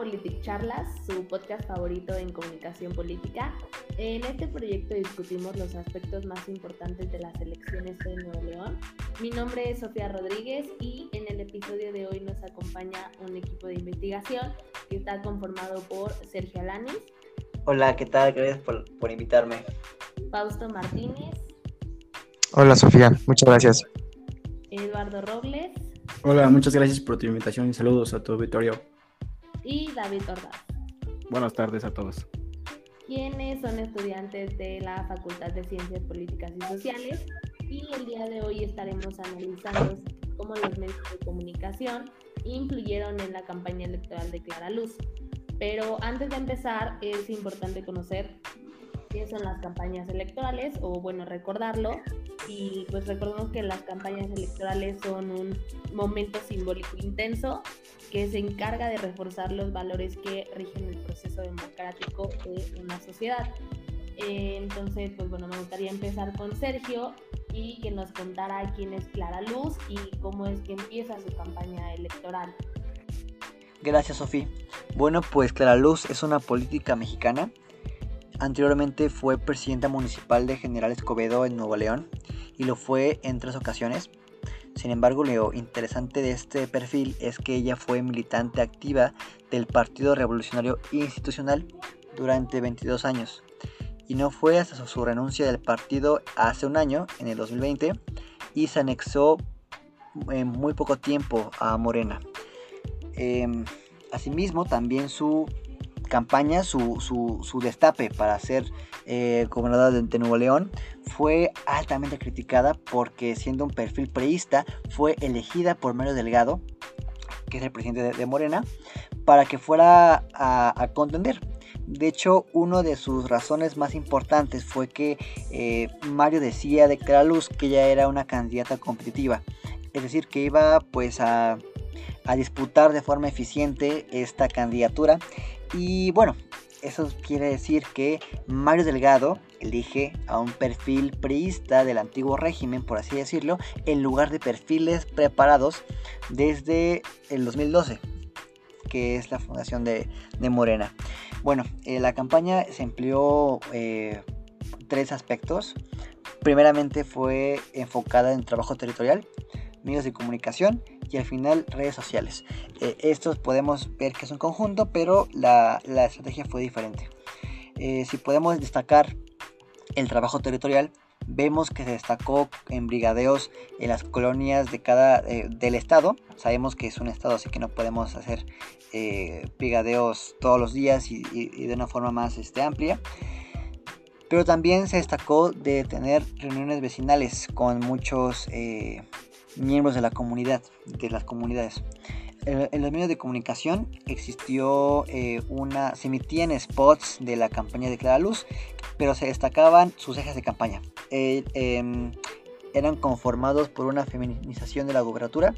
Politic Charlas, su podcast favorito en comunicación política. En este proyecto discutimos los aspectos más importantes de las elecciones de Nuevo León. Mi nombre es Sofía Rodríguez y en el episodio de hoy nos acompaña un equipo de investigación que está conformado por Sergio Alanis. Hola, ¿qué tal? Gracias por, por invitarme. Fausto Martínez. Hola Sofía, muchas gracias. Eduardo Robles. Hola, muchas gracias por tu invitación y saludos a tu auditorio y David Ordaz. Buenas tardes a todos. Quienes son estudiantes de la Facultad de Ciencias Políticas y Sociales y el día de hoy estaremos analizando cómo los medios de comunicación influyeron en la campaña electoral de Clara Luz. Pero antes de empezar es importante conocer son las campañas electorales o bueno recordarlo y pues recordemos que las campañas electorales son un momento simbólico intenso que se encarga de reforzar los valores que rigen el proceso democrático de una sociedad. Eh, entonces, pues bueno, me gustaría empezar con Sergio y que nos contara quién es Clara Luz y cómo es que empieza su campaña electoral. Gracias, Sofía. Bueno, pues Clara Luz es una política mexicana. Anteriormente fue presidenta municipal de General Escobedo en Nuevo León y lo fue en tres ocasiones. Sin embargo, lo interesante de este perfil es que ella fue militante activa del Partido Revolucionario Institucional durante 22 años. Y no fue hasta su renuncia del partido hace un año, en el 2020, y se anexó en muy poco tiempo a Morena. Em, asimismo, también su campaña, su, su, destape para ser eh, gobernadora de, Nuevo León, fue altamente criticada porque siendo un perfil preísta, fue elegida por Mario Delgado, que es el presidente de, Morena, para que fuera a, contender. De hecho, una de sus razones más importantes fue que eh, Mario decía de Clara que ella era una candidata competitiva. Es decir, que iba pues a disputar de forma eficiente esta candidatura y bueno, eso quiere decir que Mario Delgado elige a un perfil priista del antiguo régimen, por así decirlo, en lugar de perfiles preparados desde el 2012, que es la fundación de, Morena. Bueno, eh, la campaña se empleó eh, tres aspectos. Primeramente fue enfocada en trabajo territorial, medios de comunicación y al final redes sociales. Eh, estos podemos ver que es un conjunto, pero la, estrategia fue diferente. Eh, si podemos destacar el trabajo territorial, vemos que se destacó en brigadeos en las colonias de cada eh, del estado. Sabemos que es un estado, así que no podemos hacer brigadeos todos los días y, de una forma más este, amplia. Pero también se destacó de tener reuniones vecinales con muchos miembros de la comunidad, de las comunidades. En, los medios de comunicación existió eh, una, se emitían spots de la campaña de Clara Luz, pero se destacaban sus ejes de campaña. Eh, em, eran conformados por una feminización de la gobernatura,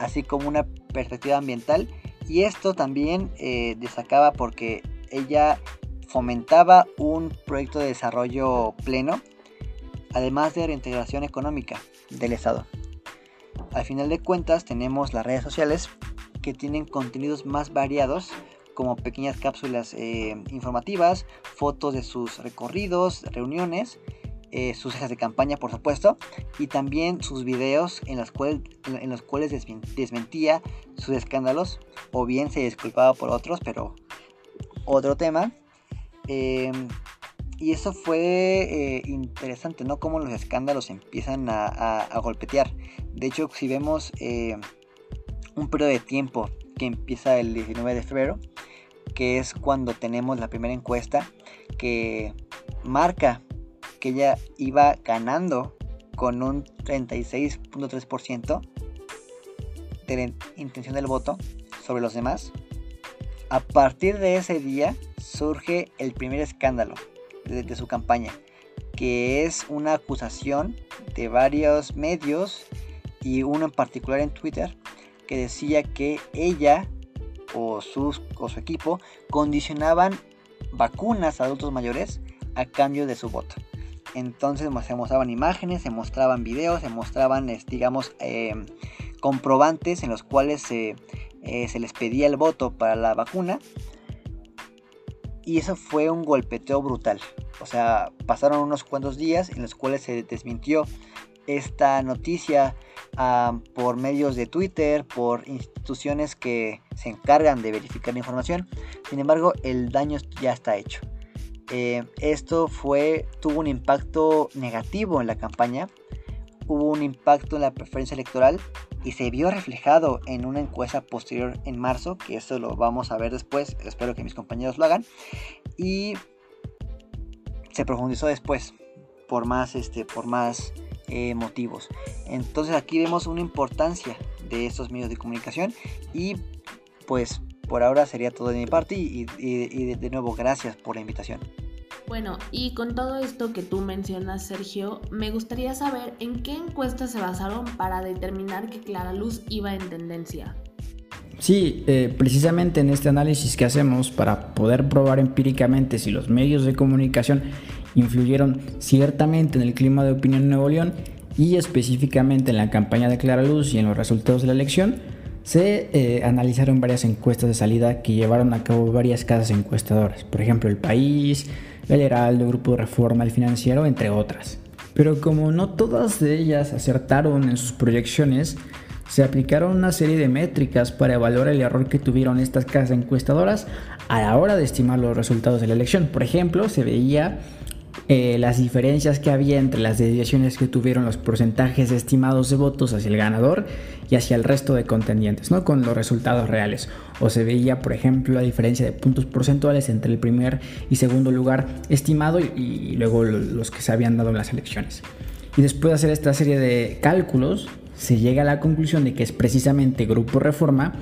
así como una perspectiva ambiental, y esto también eh, destacaba porque ella fomentaba un proyecto de desarrollo pleno, además de reintegración económica del Estado. Al final de cuentas tenemos las redes sociales que tienen contenidos más variados como pequeñas cápsulas eh, informativas, fotos de sus recorridos, reuniones, eh, sus ejes de campaña por supuesto, y también sus videos en, los cuales, desmentía sus escándalos o bien se disculpaba por otros, pero otro tema. Em, y eso fue eh, interesante, ¿no? Cómo los escándalos empiezan a, golpetear. De hecho, si vemos eh, un periodo de tiempo que empieza el 19 de febrero, que es cuando tenemos la primera encuesta que marca que ella iba ganando con un 36.3% de la intención del voto sobre los demás. A partir de ese día surge el primer escándalo de, su campaña, que es una acusación de varios medios y uno en particular en Twitter que decía que ella o, sus, o su equipo condicionaban vacunas a adultos mayores a cambio de su voto. Entonces se mostraban imágenes, se mostraban videos, se mostraban, digamos, em, comprobantes en los cuales eh, se les pedía el voto para la vacuna. Y eso fue un golpeteo brutal. O sea, pasaron unos cuantos días en los cuales se desmintió esta noticia por medios de Twitter, por instituciones que se encargan de verificar la información. Sin embargo, el daño ya está hecho. Eh, esto fue, tuvo un impacto negativo en la campaña, hubo un impacto en la preferencia electoral y se vio reflejado en una encuesta posterior en marzo, que eso lo vamos a ver después, espero que mis compañeros lo hagan, y se profundizó después por más, este, por más eh, motivos. Entonces aquí vemos una importancia de estos medios de comunicación y pues por ahora sería todo de mi parte y, de nuevo gracias por la invitación. Bueno, y con todo esto que tú mencionas, Sergio, me gustaría saber en qué encuestas se basaron para determinar que Clara Luz iba en tendencia. Sí, eh, precisamente en este análisis que hacemos para poder probar empíricamente si los medios de comunicación influyeron ciertamente en el clima de opinión en Nuevo León y específicamente en la campaña de Clara Luz y en los resultados de la elección, se eh, analizaron varias encuestas de salida que llevaron a cabo varias casas encuestadoras, por ejemplo El País, el Heraldo, Grupo Reforma, el Financiero, entre otras. Pero como no todas de ellas acertaron en sus proyecciones, se aplicaron una serie de métricas para evaluar el error que tuvieron estas casas encuestadoras a la hora de estimar los resultados de la elección. Por ejemplo, se veía eh, las diferencias que había entre las desviaciones que tuvieron los porcentajes estimados de votos hacia el ganador y hacia el resto de contendientes, ¿no? Con los resultados reales. O se veía, por ejemplo, la diferencia de puntos porcentuales entre el primer y segundo lugar estimado y, luego los que se habían dado en las elecciones. Y después de hacer esta serie de cálculos, se llega a la conclusión de que es precisamente Grupo Reforma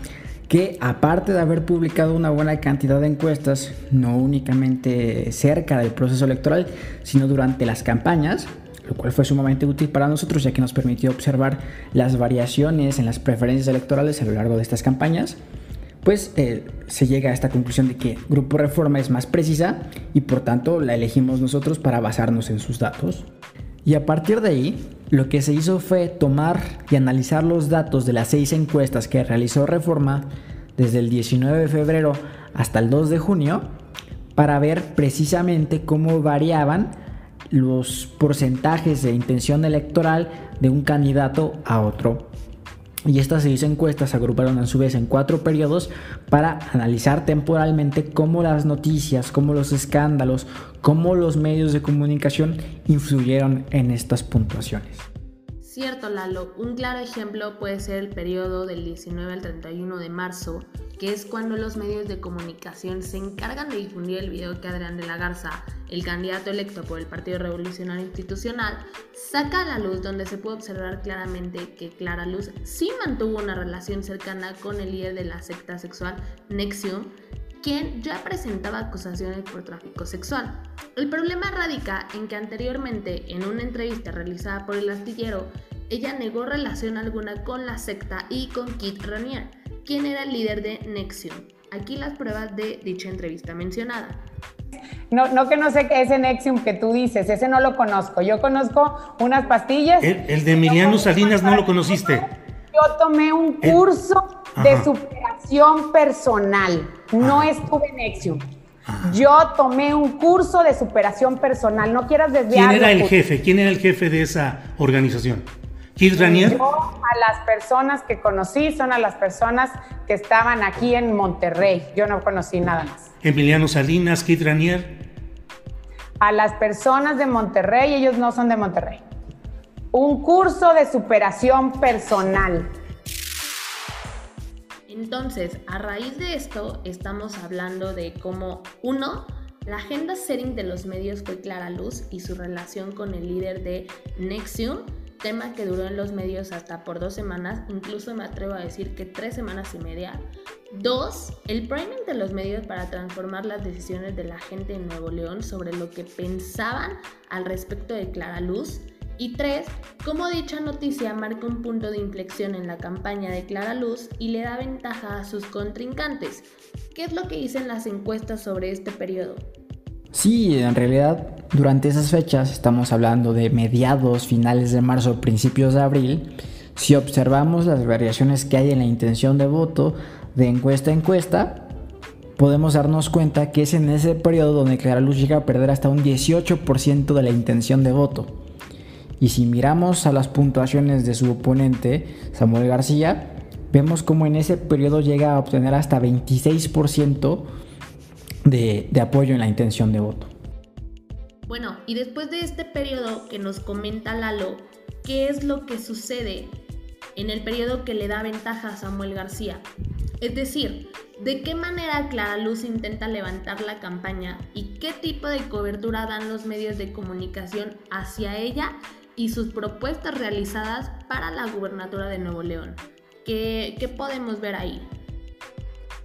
que aparte de haber publicado una buena cantidad de encuestas, no únicamente cerca del proceso electoral, sino durante las campañas, lo cual fue sumamente útil para nosotros ya que nos permitió observar las variaciones en las preferencias electorales a lo largo de estas campañas, pues eh, se llega a esta conclusión de que Grupo Reforma es más precisa y por tanto la elegimos nosotros para basarnos en sus datos. Y a partir de ahí, lo que se hizo fue tomar y analizar los datos de las seis encuestas que realizó Reforma desde el 19 de febrero hasta el 2 de junio para ver precisamente cómo variaban los porcentajes de intención electoral de un candidato a otro. Y estas seis encuestas se agruparon a su vez en cuatro periodos para analizar temporalmente cómo las noticias, cómo los escándalos, cómo los medios de comunicación influyeron en estas puntuaciones. Cierto, Lalo. Un claro ejemplo puede ser el periodo del 19 al 31 de marzo, que es cuando los medios de comunicación se encargan de difundir el video que Adrián de la Garza, el candidato electo por el Partido Revolucionario Institucional, saca a la luz donde se puede observar claramente que Clara Luz sí mantuvo una relación cercana con el líder de la secta sexual Nexium, quien ya presentaba acusaciones por tráfico sexual. El problema radica en que anteriormente, en una entrevista realizada por el astillero, ella negó relación alguna con la secta y con Kit Ranier, quien era el líder de Nexium. Aquí las pruebas de dicha entrevista mencionada. No, no que no sé qué es ese Nexium que tú dices, ese no lo conozco. Yo conozco unas pastillas. El, de Emiliano Salinas no lo conociste. Yo tomé un curso de superación personal. No estuve en Nexium. Yo tomé un curso de superación personal. No quieras desviar. ¿Quién era el jefe? ¿Quién era el jefe de esa organización? Kid Ranier. Yo a las personas que conocí son a las personas que estaban aquí en Monterrey. Yo no conocí nada más. Emiliano Salinas, Kid Ranier. A las personas de Monterrey, ellos no son de Monterrey. Un curso de superación personal. Entonces, a raíz de esto, estamos hablando de cómo, uno, la agenda setting de los medios fue clara luz y su relación con el líder de Nexium tema que duró en los medios hasta por dos semanas, incluso me atrevo a decir que tres semanas y media. Dos, el priming de los medios para transformar las decisiones de la gente en Nuevo León sobre lo que pensaban al respecto de Clara Luz. Y tres, cómo dicha noticia marca un punto de inflexión en la campaña de Clara Luz y le da ventaja a sus contrincantes. ¿Qué es lo que dicen las encuestas sobre este periodo? Sí, en realidad durante esas fechas, estamos hablando de mediados, finales de marzo, principios de abril, si observamos las variaciones que hay en la intención de voto de encuesta a encuesta, podemos darnos cuenta que es en ese periodo donde Clara Luz llega a perder hasta un 18% de la intención de voto. Y si miramos a las puntuaciones de su oponente, Samuel García, vemos como en ese periodo llega a obtener hasta 26% de, de apoyo en la intención de voto. Bueno, y después de este periodo que nos comenta Lalo, ¿qué es lo que sucede en el periodo que le da ventaja a Samuel García? Es decir, ¿de qué manera Clara Luz intenta levantar la campaña y qué tipo de cobertura dan los medios de comunicación hacia ella y sus propuestas realizadas para la gubernatura de Nuevo León? ¿Qué, podemos ver ahí?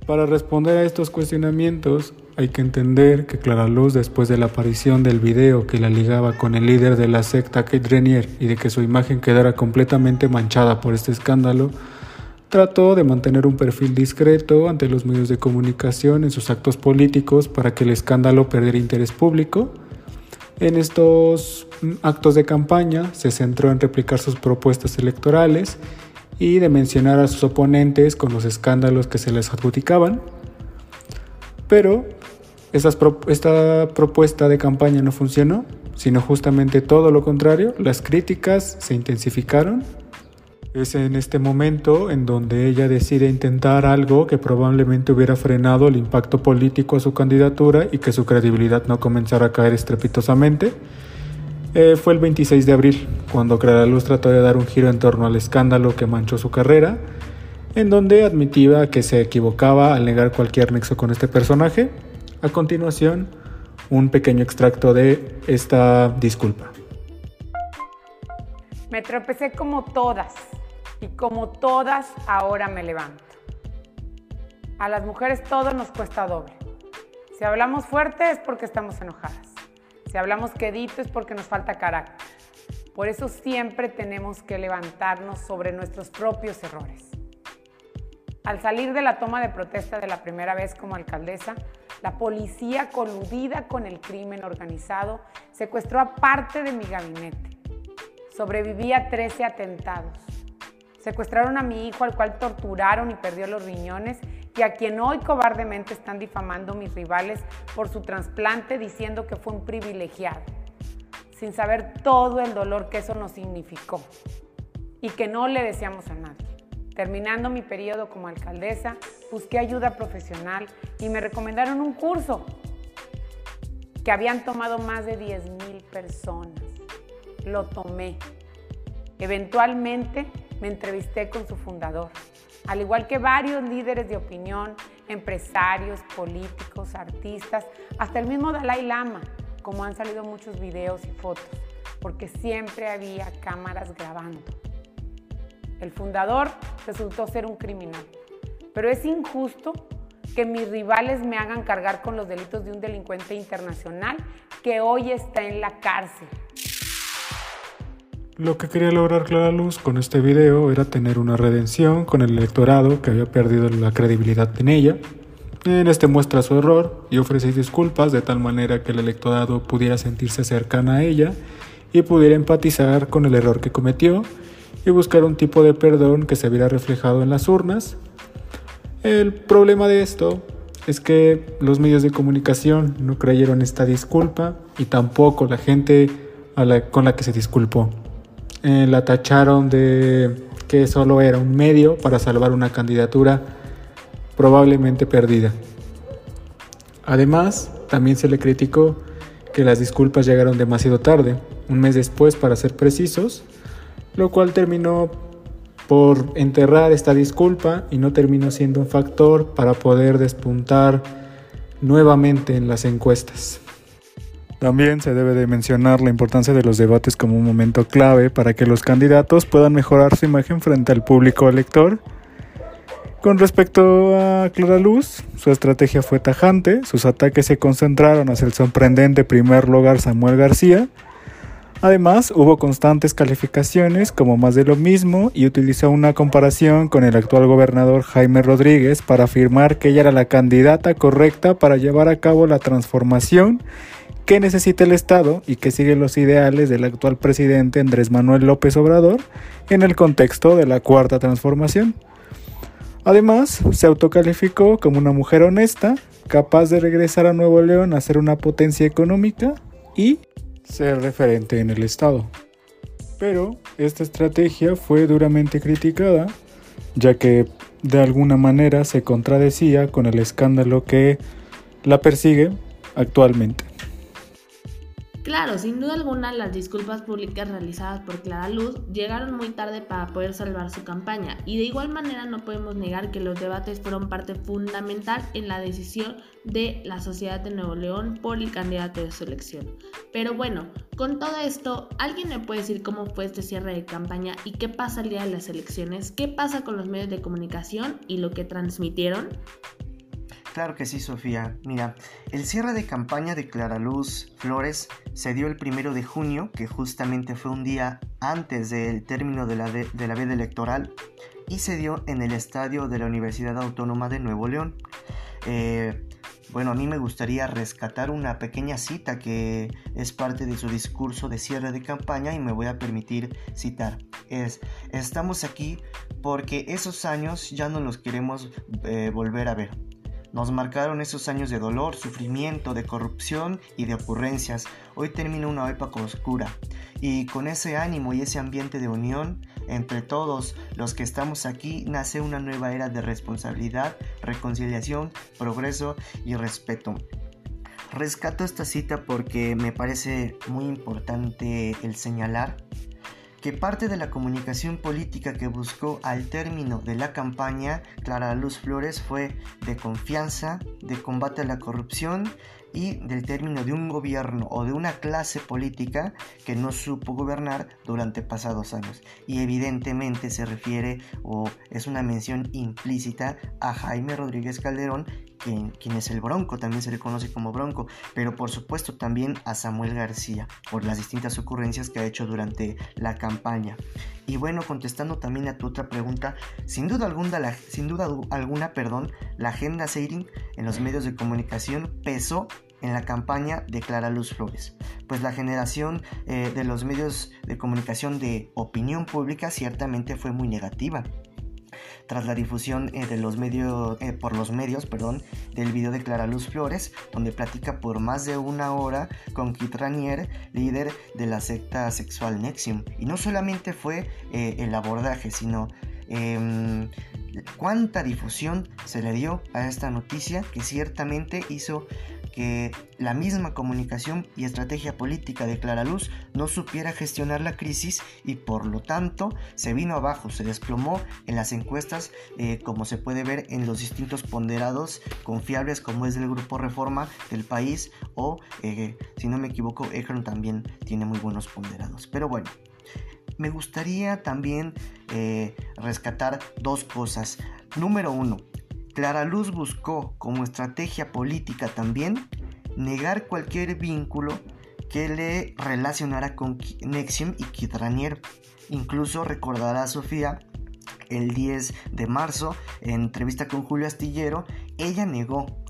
Para responder a estos cuestionamientos, hay que entender que Clara Luz, después de la aparición del video que la ligaba con el líder de la secta Kate Renier y de que su imagen quedara completamente manchada por este escándalo, trató de mantener un perfil discreto ante los medios de comunicación en sus actos políticos para que el escándalo perdiera interés público. En estos actos de campaña se centró en replicar sus propuestas electorales y de mencionar a sus oponentes con los escándalos que se les adjudicaban. Pero esta propuesta de campaña no funcionó, sino justamente todo lo contrario, las críticas se intensificaron. Es en este momento en donde ella decide intentar algo que probablemente hubiera frenado el impacto político a su candidatura y que su credibilidad no comenzara a caer estrepitosamente. Eh, fue el 26 de abril, cuando Luz trató de dar un giro en torno al escándalo que manchó su carrera, en donde admitía que se equivocaba al negar cualquier nexo con este personaje a continuación, un pequeño extracto de esta disculpa. Me tropecé como todas y como todas ahora me levanto. A las mujeres todo nos cuesta doble. Si hablamos fuerte es porque estamos enojadas. Si hablamos quedito es porque nos falta carácter. Por eso siempre tenemos que levantarnos sobre nuestros propios errores. Al salir de la toma de protesta de la primera vez como alcaldesa, la policía coludida con el crimen organizado secuestró a parte de mi gabinete. Sobreviví a 13 atentados. Secuestraron a mi hijo al cual torturaron y perdió los riñones y a quien hoy cobardemente están difamando mis rivales por su trasplante diciendo que fue un privilegiado, sin saber todo el dolor que eso nos significó y que no le deseamos a nadie. Terminando mi periodo como alcaldesa, busqué ayuda profesional y me recomendaron un curso que habían tomado más de 10 mil personas. Lo tomé. Eventualmente me entrevisté con su fundador, al igual que varios líderes de opinión, empresarios, políticos, artistas, hasta el mismo Dalai Lama, como han salido muchos videos y fotos, porque siempre había cámaras grabando. El fundador resultó ser un criminal. Pero es injusto que mis rivales me hagan cargar con los delitos de un delincuente internacional que hoy está en la cárcel. Lo que quería lograr Clara Luz con este video era tener una redención con el electorado que había perdido la credibilidad en ella. En este muestra su error y ofrece disculpas de tal manera que el electorado pudiera sentirse cercana a ella y pudiera empatizar con el error que cometió y buscar un tipo de perdón que se viera reflejado en las urnas. El problema de esto es que los medios de comunicación no creyeron esta disculpa y tampoco la gente con la que se disculpó. Eh, la tacharon de que solo era un medio para salvar una candidatura probablemente perdida. Además, también se le criticó que las disculpas llegaron demasiado tarde, un mes después para ser precisos, lo cual terminó por enterrar esta disculpa y no terminó siendo un factor para poder despuntar nuevamente en las encuestas. También se debe de mencionar la importancia de los debates como un momento clave para que los candidatos puedan mejorar su imagen frente al público elector. Con respecto a Clara Luz, su estrategia fue tajante, sus ataques se concentraron hacia el sorprendente primer lugar Samuel García, Además, hubo constantes calificaciones como más de lo mismo y utilizó una comparación con el actual gobernador Jaime Rodríguez para afirmar que ella era la candidata correcta para llevar a cabo la transformación que necesita el Estado y que sigue los ideales del actual presidente Andrés Manuel López Obrador en el contexto de la cuarta transformación. Además, se autocalificó como una mujer honesta, capaz de regresar a Nuevo León a ser una potencia económica y ser referente en el Estado. Pero esta estrategia fue duramente criticada, ya que de alguna manera se contradecía con el escándalo que la persigue actualmente. Claro, sin duda alguna las disculpas públicas realizadas por Clara Luz llegaron muy tarde para poder salvar su campaña y de igual manera no podemos negar que los debates fueron parte fundamental en la decisión de la sociedad de Nuevo León por el candidato de su elección. Pero bueno, con todo esto, ¿alguien me puede decir cómo fue este cierre de campaña y qué pasa el día de las elecciones? ¿Qué pasa con los medios de comunicación y lo que transmitieron? Claro que sí, Sofía. Mira, el cierre de campaña de Clara Luz Flores se dio el primero de junio, que justamente fue un día antes del término de la, de, la veda electoral, y se dio en el estadio de la Universidad Autónoma de Nuevo León. Eh, bueno, a mí me gustaría rescatar una pequeña cita que es parte de su discurso de cierre de campaña y me voy a permitir citar. Es, estamos aquí porque esos años ya no los queremos eh, volver a ver. Nos marcaron esos años de dolor, sufrimiento, de corrupción y de ocurrencias. Hoy termina una época oscura. Y con ese ánimo y ese ambiente de unión entre todos los que estamos aquí nace una nueva era de responsabilidad, reconciliación, progreso y respeto. Rescato esta cita porque me parece muy importante el señalar que parte de la comunicación política que buscó al término de la campaña Clara Luz Flores fue de confianza, de combate a la corrupción y del término de un gobierno o de una clase política que no supo gobernar durante pasados años. Y evidentemente se refiere o es una mención implícita a Jaime Rodríguez Calderón, quien, es el Bronco, también se le conoce como Bronco, pero por supuesto también a Samuel García por las distintas ocurrencias que ha hecho durante la campaña. Y bueno, contestando también a tu otra pregunta, sin duda alguna, la, sin duda alguna, perdón, la agenda Seiring en los medios de comunicación pesó en la campaña de Clara Luz Flores, pues la generación eh, de los medios de comunicación de opinión pública ciertamente fue muy negativa tras la difusión eh, de los medios, eh, por los medios perdón, del video de Clara Luz Flores, donde platica por más de una hora con Kit Ranier, líder de la secta sexual Nexium. Y no solamente fue eh, el abordaje, sino em, cuánta difusión se le dio a esta noticia que ciertamente hizo que la misma comunicación y estrategia política de Clara Luz no supiera gestionar la crisis y por lo tanto se vino abajo, se desplomó en las encuestas eh, como se puede ver en los distintos ponderados confiables como es del grupo Reforma del país o eh, si no me equivoco Ecron también tiene muy buenos ponderados. Pero bueno, me gustaría también eh, rescatar dos cosas. Número uno, Clara Luz buscó como estrategia política también negar cualquier vínculo que le relacionara con Nexium y Kit Ranier. Incluso recordará a Sofía el 10 de marzo, en entrevista con Julio Astillero, ella negó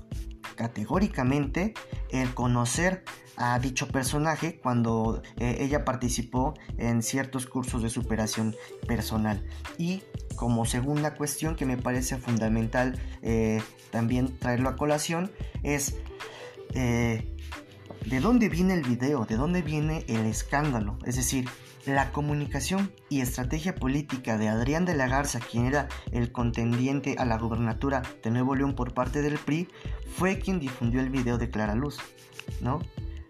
categóricamente el conocer a dicho personaje cuando eh, ella participó en ciertos cursos de superación personal. Y como segunda cuestión que me parece fundamental eh, también traerlo a colación es eh, de dónde viene el video, de dónde viene el escándalo. Es decir, la comunicación y estrategia política de Adrián de la Garza, quien era el contendiente a la gubernatura de Nuevo León por parte del PRI, fue quien difundió el video de Clara Luz, ¿no?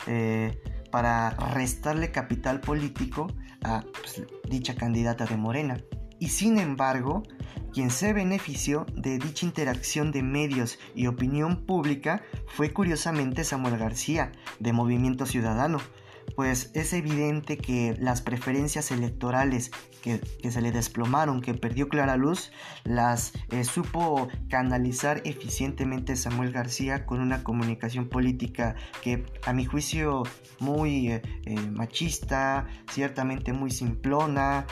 Eh, para restarle capital político a pues, dicha candidata de Morena. Y sin embargo, quien se benefició de dicha interacción de medios y opinión pública fue curiosamente Samuel García, de Movimiento Ciudadano, pues es evidente que las preferencias electorales que, se le desplomaron, que perdió Clara Luz, las eh, supo canalizar eficientemente Samuel García con una comunicación política que a mi juicio muy eh, eh, machista, ciertamente muy simplona,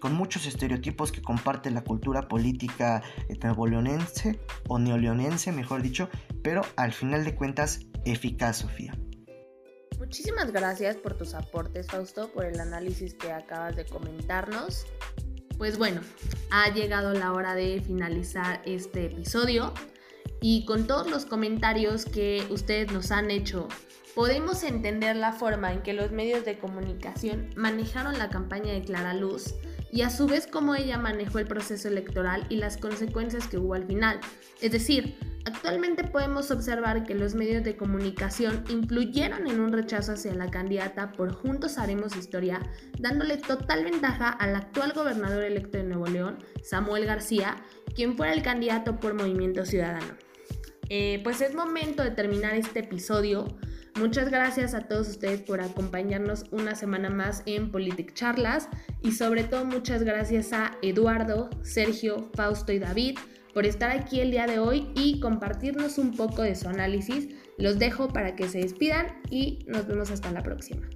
con muchos estereotipos que comparte la cultura política neoleonense o neoleonense, mejor dicho, pero al final de cuentas eficaz, Sofía. Muchísimas gracias por tus aportes, Fausto, por el análisis que acabas de comentarnos. Pues bueno, ha llegado la hora de finalizar este episodio y con todos los comentarios que ustedes nos han hecho, podemos entender la forma en que los medios de comunicación manejaron la campaña de Clara Luz y a su vez cómo ella manejó el proceso electoral y las consecuencias que hubo al final. Es decir, actualmente podemos observar que los medios de comunicación influyeron en un rechazo hacia la candidata por Juntos Haremos Historia, dándole total ventaja al actual gobernador electo de Nuevo León, Samuel García, quien fuera el candidato por Movimiento Ciudadano. Eh, pues es momento de terminar este episodio. Muchas gracias a todos ustedes por acompañarnos una semana más en Politic Charlas y sobre todo muchas gracias a Eduardo, Sergio, Fausto y David por estar aquí el día de hoy y compartirnos un poco de su análisis. Los dejo para que se despidan y nos vemos hasta la próxima.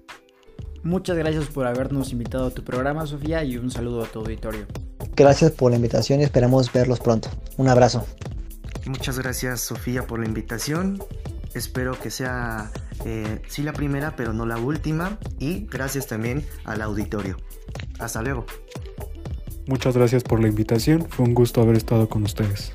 Muchas gracias por habernos invitado a tu programa, Sofía, y un saludo a tu auditorio. Gracias por la invitación y esperamos verlos pronto. Un abrazo. Muchas gracias, Sofía, por la invitación. Espero que sea, eh, sí, la primera, pero no la última. Y gracias también al auditorio. Hasta luego. Muchas gracias por la invitación. Fue un gusto haber estado con ustedes.